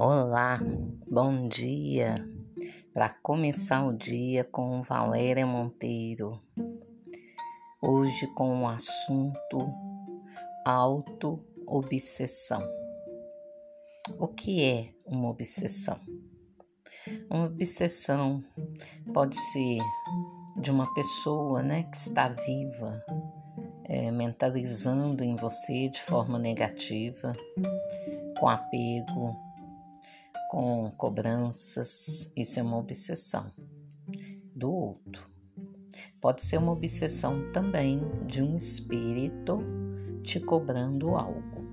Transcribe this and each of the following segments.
Olá, bom dia. Para começar o dia com Valéria Monteiro. Hoje com o assunto auto-obsessão. O que é uma obsessão? Uma obsessão pode ser de uma pessoa, né, que está viva, é, mentalizando em você de forma negativa, com apego, com cobranças, isso é uma obsessão do outro. Pode ser uma obsessão também de um espírito te cobrando algo,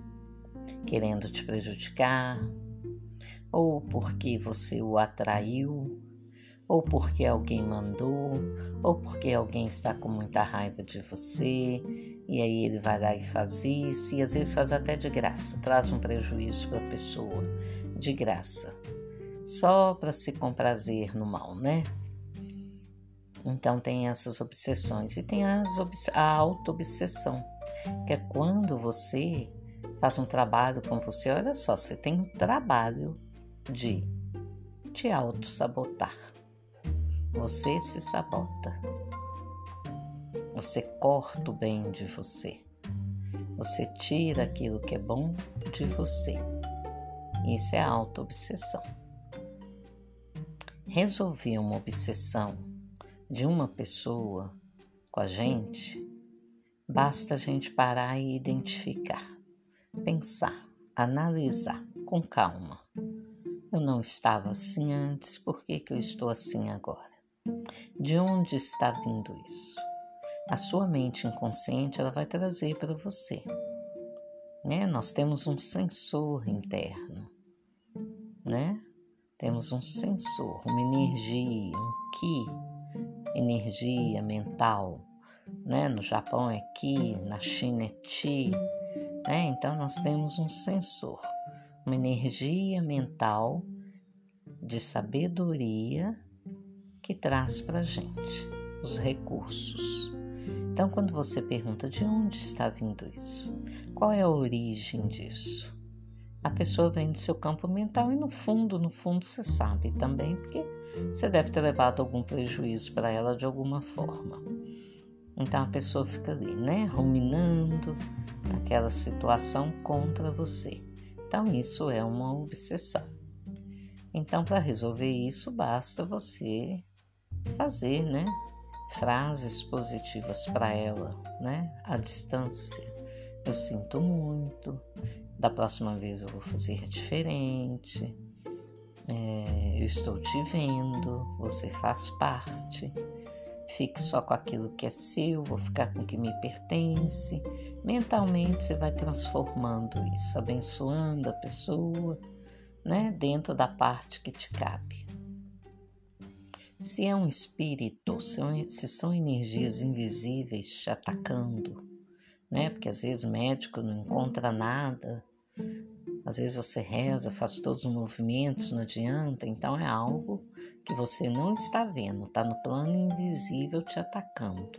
querendo te prejudicar, ou porque você o atraiu, ou porque alguém mandou, ou porque alguém está com muita raiva de você, e aí ele vai lá e faz isso, e às vezes faz até de graça, traz um prejuízo para a pessoa, de graça, só para se comprazer no mal, né? Então tem essas obsessões e tem as, a auto-obsessão, que é quando você faz um trabalho com você, olha só, você tem um trabalho de te auto-sabotar. Você se sabota. Você corta o bem de você. Você tira aquilo que é bom de você. Isso é auto-obsessão. Resolver uma obsessão de uma pessoa com a gente, basta a gente parar e identificar, pensar, analisar com calma. Eu não estava assim antes, por que, que eu estou assim agora? De onde está vindo isso? A sua mente inconsciente ela vai trazer para você. Né? Nós temos um sensor interno, né? Temos um sensor, uma energia, um ki, energia mental, né? No Japão é ki, na China é chi, né? Então nós temos um sensor, uma energia mental de sabedoria que traz para gente os recursos. Então, quando você pergunta de onde está vindo isso, qual é a origem disso? A pessoa vem do seu campo mental e no fundo, no fundo, você sabe também, porque você deve ter levado algum prejuízo para ela de alguma forma. Então a pessoa fica ali, né, ruminando aquela situação contra você. Então isso é uma obsessão. Então para resolver isso basta você fazer, né? Frases positivas para ela, né? À distância. Eu sinto muito. Da próxima vez eu vou fazer diferente. É, eu estou te vendo. Você faz parte. Fique só com aquilo que é seu, vou ficar com o que me pertence. Mentalmente você vai transformando isso, abençoando a pessoa, né, dentro da parte que te cabe. Se é um espírito, se são energias invisíveis te atacando, né? Porque às vezes o médico não encontra nada, às vezes você reza, faz todos os movimentos, não adianta, então é algo que você não está vendo, está no plano invisível te atacando.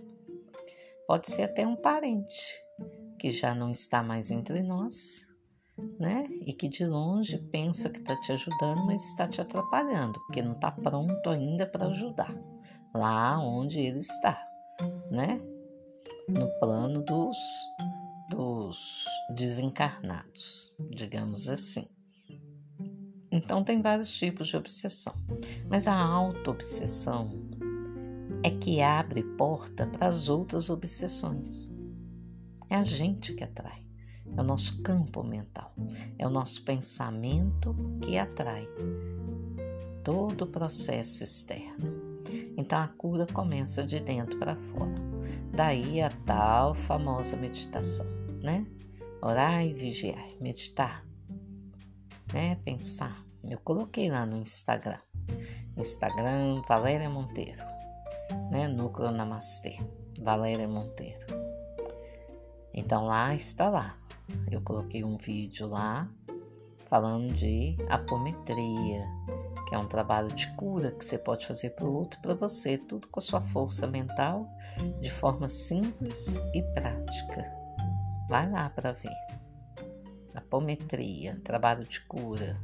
Pode ser até um parente que já não está mais entre nós, né? E que de longe pensa que está te ajudando, mas está te atrapalhando, porque não está pronto ainda para ajudar lá onde ele está, né? No plano dos, dos desencarnados, digamos assim. Então, tem vários tipos de obsessão, mas a auto-obsessão é que abre porta para as outras obsessões. É a gente que atrai. É o nosso campo mental, é o nosso pensamento que atrai todo o processo externo. Então a cura começa de dentro para fora. Daí a tal famosa meditação, né? Orar e vigiar, meditar, né? Pensar. Eu coloquei lá no Instagram. Instagram Valéria Monteiro, né? Núcleo Namastê, Valéria Monteiro. Então lá está lá eu coloquei um vídeo lá falando de apometria, que é um trabalho de cura que você pode fazer para o outro, para você, tudo com a sua força mental, de forma simples e prática. Vai lá para ver. Apometria, trabalho de cura.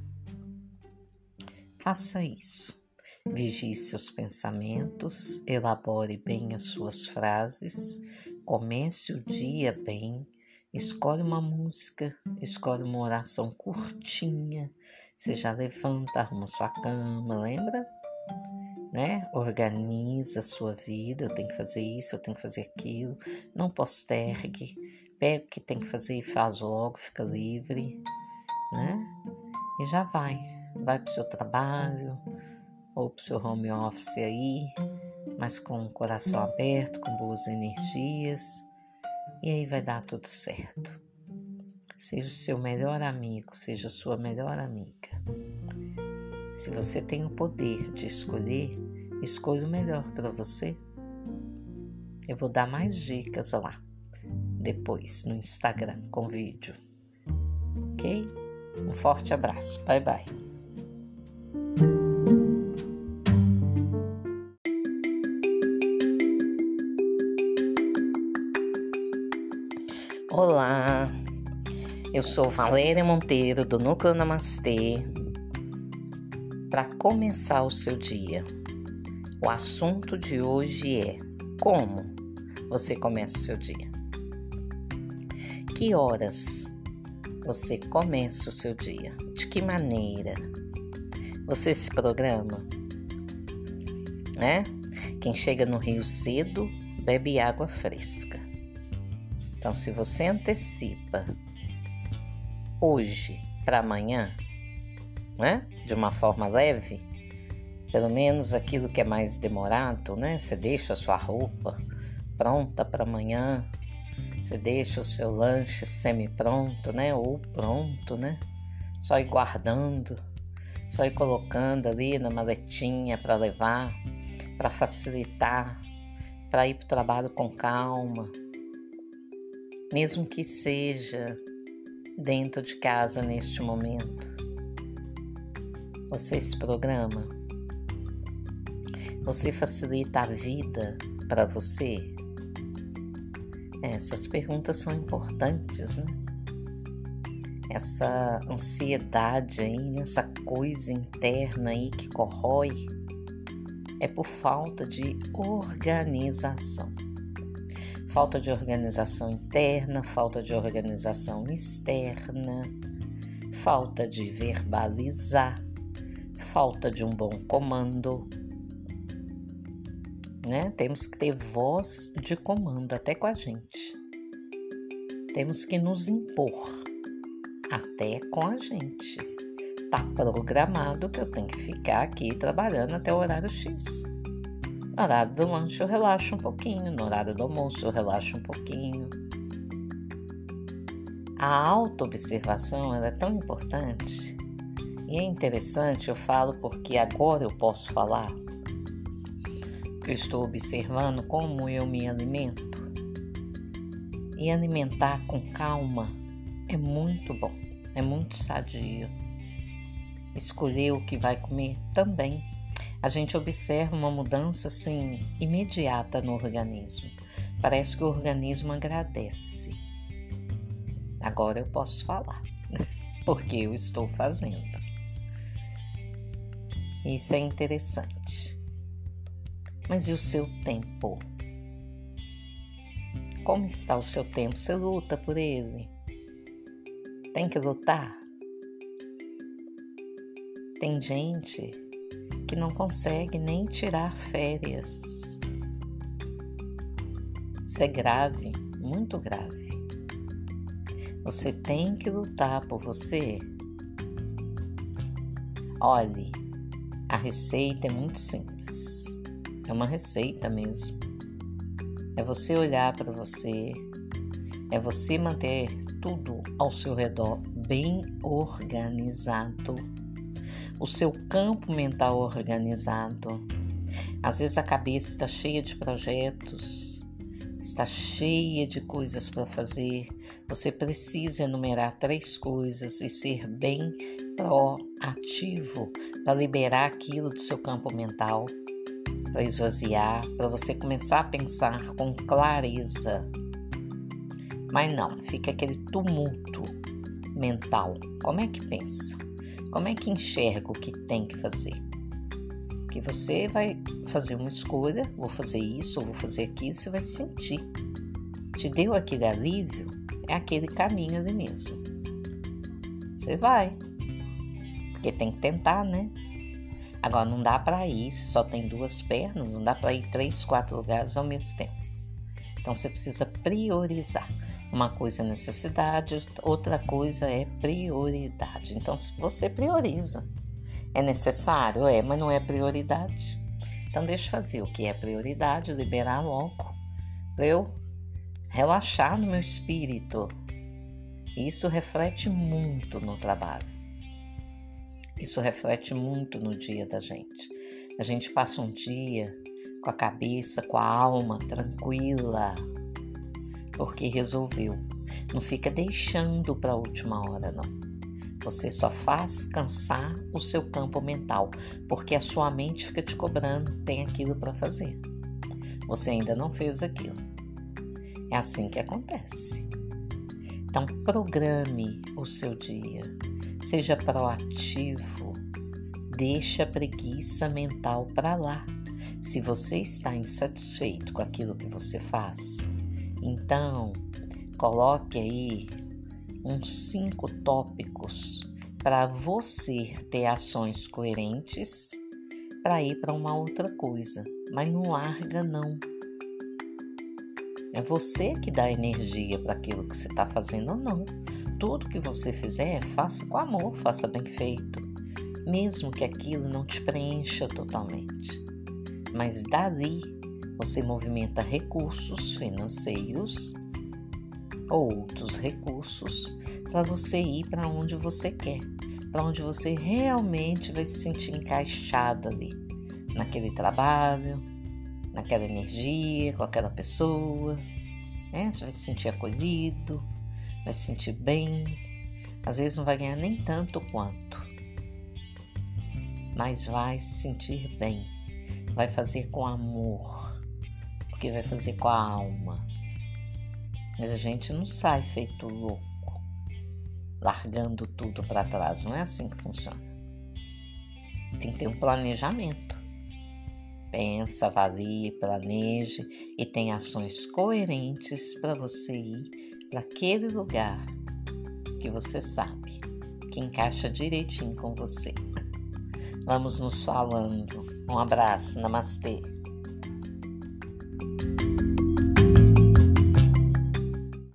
Faça isso. Vigie seus pensamentos, elabore bem as suas frases, comece o dia bem, escolhe uma música, escolhe uma oração curtinha, você já levanta, arruma sua cama, lembra? Né? Organiza a sua vida, eu tenho que fazer isso, eu tenho que fazer aquilo, não postergue, pega o que tem que fazer e faz logo, fica livre, né? E já vai, vai para o seu trabalho ou para o seu home office aí, mas com o coração aberto, com boas energias, e aí vai dar tudo certo. Seja o seu melhor amigo, seja a sua melhor amiga. Se você tem o poder de escolher, escolha o melhor para você. Eu vou dar mais dicas lá depois no Instagram com vídeo. Ok? Um forte abraço. Bye bye. Eu sou Valéria Monteiro do Núcleo Namastê. Para começar o seu dia, o assunto de hoje é como você começa o seu dia. Que horas você começa o seu dia? De que maneira? Você se programa? Né? Quem chega no Rio cedo bebe água fresca. Então, se você antecipa hoje para amanhã, né? De uma forma leve, pelo menos aquilo que é mais demorado, né? Você deixa a sua roupa pronta para amanhã, você deixa o seu lanche semi-pronto, né? Ou pronto, né? Só ir guardando, só ir colocando ali na maletinha para levar, para facilitar, para ir para o trabalho com calma. Mesmo que seja dentro de casa neste momento. Você se programa? Você facilita a vida para você? Essas perguntas são importantes, né? Essa ansiedade aí, essa coisa interna aí que corrói, é por falta de organização. Falta de organização interna, falta de organização externa, falta de verbalizar, falta de um bom comando, né? Temos que ter voz de comando até com a gente. Temos que nos impor até com a gente. Tá programado que eu tenho que ficar aqui trabalhando até o horário X. No horário do lanche eu relaxo um pouquinho, no horário do almoço eu relaxo um pouquinho. A autoobservação é tão importante e é interessante, eu falo porque agora eu posso falar que eu estou observando como eu me alimento. E alimentar com calma é muito bom, é muito sadio. Escolher o que vai comer também. A gente observa uma mudança assim imediata no organismo. Parece que o organismo agradece. Agora eu posso falar, porque eu estou fazendo. Isso é interessante. Mas e o seu tempo? Como está o seu tempo? Você luta por ele? Tem que lutar? Tem gente que não consegue nem tirar férias. Isso é grave, muito grave. Você tem que lutar por você. Olhe, a receita é muito simples. É uma receita mesmo. É você olhar para você, é você manter tudo ao seu redor bem organizado, o seu campo mental organizado. Às vezes a cabeça está cheia de projetos, está cheia de coisas para fazer. Você precisa enumerar três coisas e ser bem proativo para liberar aquilo do seu campo mental para esvaziar, para você começar a pensar com clareza. Mas não, fica aquele tumulto mental. Como é que pensa? Como é que enxerga o que tem que fazer? Que você vai fazer uma escolha, vou fazer isso, vou fazer aquilo, você vai sentir. Te deu aquele alívio, é aquele caminho ali mesmo. Você vai. Porque tem que tentar, né? Agora não dá para ir, se só tem duas pernas, não dá para ir três, quatro lugares ao mesmo tempo. Então você precisa priorizar. Uma coisa é necessidade, outra coisa é prioridade. Então você prioriza. É necessário? É, mas não é prioridade. Então deixa eu fazer o que é prioridade, liberar logo, para eu relaxar no meu espírito. Isso reflete muito no trabalho. Isso reflete muito no dia da gente. A gente passa um dia com a cabeça, com a alma tranquila, porque resolveu. Não fica deixando para a última hora, não. Você só faz cansar o seu campo mental, porque a sua mente fica te cobrando, tem aquilo para fazer. Você ainda não fez aquilo. É assim que acontece. Então, programe o seu dia. Seja proativo. Deixa a preguiça mental para lá. Se você está insatisfeito com aquilo que você faz, então coloque aí uns cinco tópicos para você ter ações coerentes para ir para uma outra coisa, mas não larga não. É você que dá energia para aquilo que você está fazendo ou não tudo que você fizer, faça com amor, faça bem feito, mesmo que aquilo não te preencha totalmente. Mas dali você movimenta recursos financeiros ou outros recursos para você ir para onde você quer, para onde você realmente vai se sentir encaixado ali, naquele trabalho, naquela energia, com aquela pessoa. Né? Você vai se sentir acolhido, vai se sentir bem. Às vezes não vai ganhar nem tanto quanto, mas vai se sentir bem. Vai fazer com amor, porque vai fazer com a alma. Mas a gente não sai feito louco, largando tudo para trás. Não é assim que funciona. Tem que ter um planejamento. Pensa, avalie, planeje e tem ações coerentes para você ir para aquele lugar que você sabe que encaixa direitinho com você. Vamos nos falando. Um abraço, namastê.